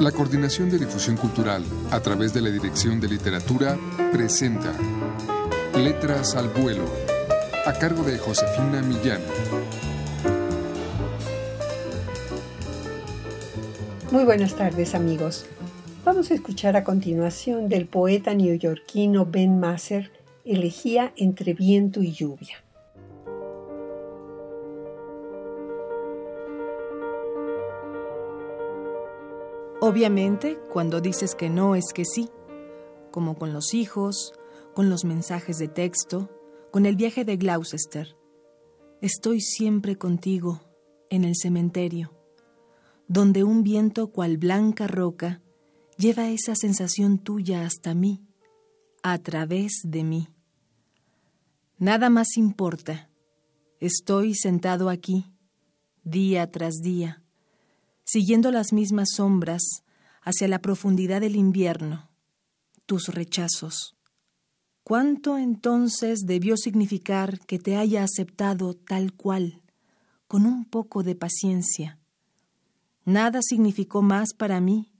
La Coordinación de Difusión Cultural, a través de la Dirección de Literatura, presenta Letras al Vuelo, a cargo de Josefina Millán. Muy buenas tardes amigos. Vamos a escuchar a continuación del poeta neoyorquino Ben Masser, Elegía entre viento y lluvia. Obviamente, cuando dices que no es que sí, como con los hijos, con los mensajes de texto, con el viaje de Gloucester. Estoy siempre contigo en el cementerio, donde un viento cual blanca roca lleva esa sensación tuya hasta mí, a través de mí. Nada más importa. Estoy sentado aquí, día tras día siguiendo las mismas sombras hacia la profundidad del invierno, tus rechazos. ¿Cuánto entonces debió significar que te haya aceptado tal cual, con un poco de paciencia? Nada significó más para mí,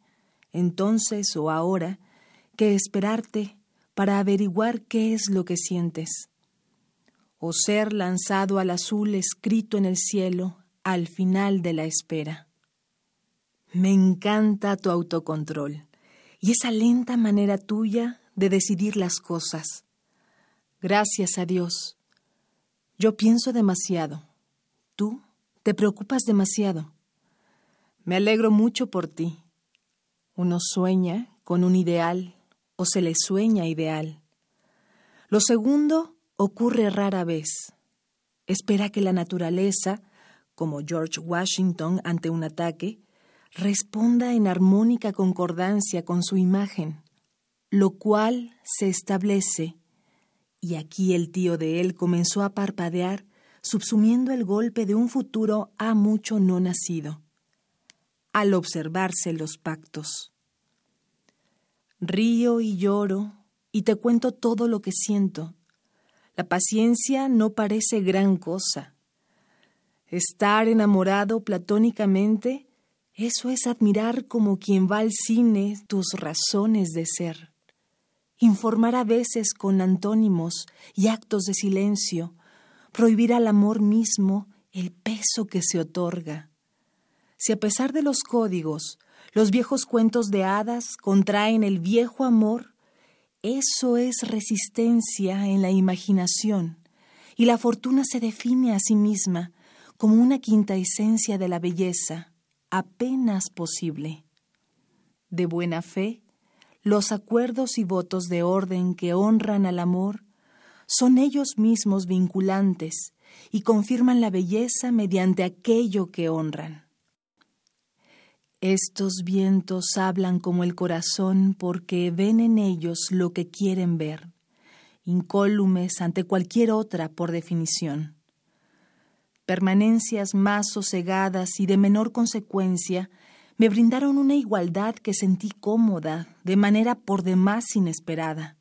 entonces o ahora, que esperarte para averiguar qué es lo que sientes, o ser lanzado al azul escrito en el cielo al final de la espera. Me encanta tu autocontrol y esa lenta manera tuya de decidir las cosas. Gracias a Dios. Yo pienso demasiado. Tú te preocupas demasiado. Me alegro mucho por ti. Uno sueña con un ideal o se le sueña ideal. Lo segundo ocurre rara vez. Espera que la naturaleza, como George Washington ante un ataque, responda en armónica concordancia con su imagen, lo cual se establece, y aquí el tío de él comenzó a parpadear, subsumiendo el golpe de un futuro a mucho no nacido, al observarse los pactos. Río y lloro y te cuento todo lo que siento. La paciencia no parece gran cosa. Estar enamorado platónicamente eso es admirar como quien va al cine tus razones de ser. Informar a veces con antónimos y actos de silencio, prohibir al amor mismo el peso que se otorga. Si a pesar de los códigos, los viejos cuentos de hadas contraen el viejo amor, eso es resistencia en la imaginación, y la fortuna se define a sí misma como una quinta esencia de la belleza apenas posible. De buena fe, los acuerdos y votos de orden que honran al amor son ellos mismos vinculantes y confirman la belleza mediante aquello que honran. Estos vientos hablan como el corazón porque ven en ellos lo que quieren ver, incólumes ante cualquier otra por definición permanencias más sosegadas y de menor consecuencia, me brindaron una igualdad que sentí cómoda, de manera por demás inesperada.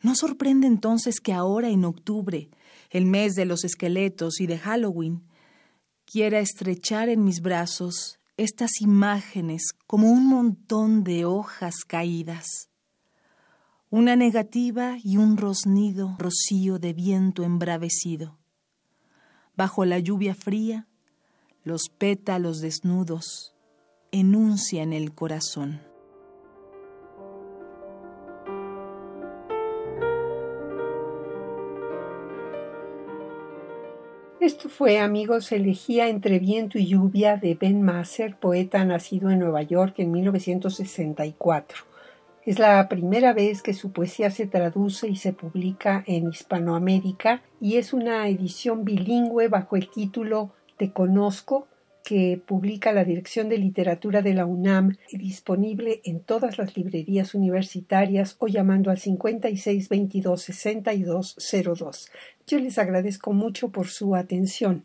No sorprende entonces que ahora en octubre, el mes de los esqueletos y de Halloween, quiera estrechar en mis brazos estas imágenes como un montón de hojas caídas. Una negativa y un rosnido rocío de viento embravecido bajo la lluvia fría, los pétalos desnudos enuncian el corazón. Esto fue, amigos, elegía entre viento y lluvia de Ben Masser, poeta nacido en Nueva York en 1964. Es la primera vez que su poesía se traduce y se publica en Hispanoamérica y es una edición bilingüe bajo el título Te Conozco que publica la Dirección de Literatura de la UNAM disponible en todas las librerías universitarias o llamando al 56 22 62 02. Yo les agradezco mucho por su atención.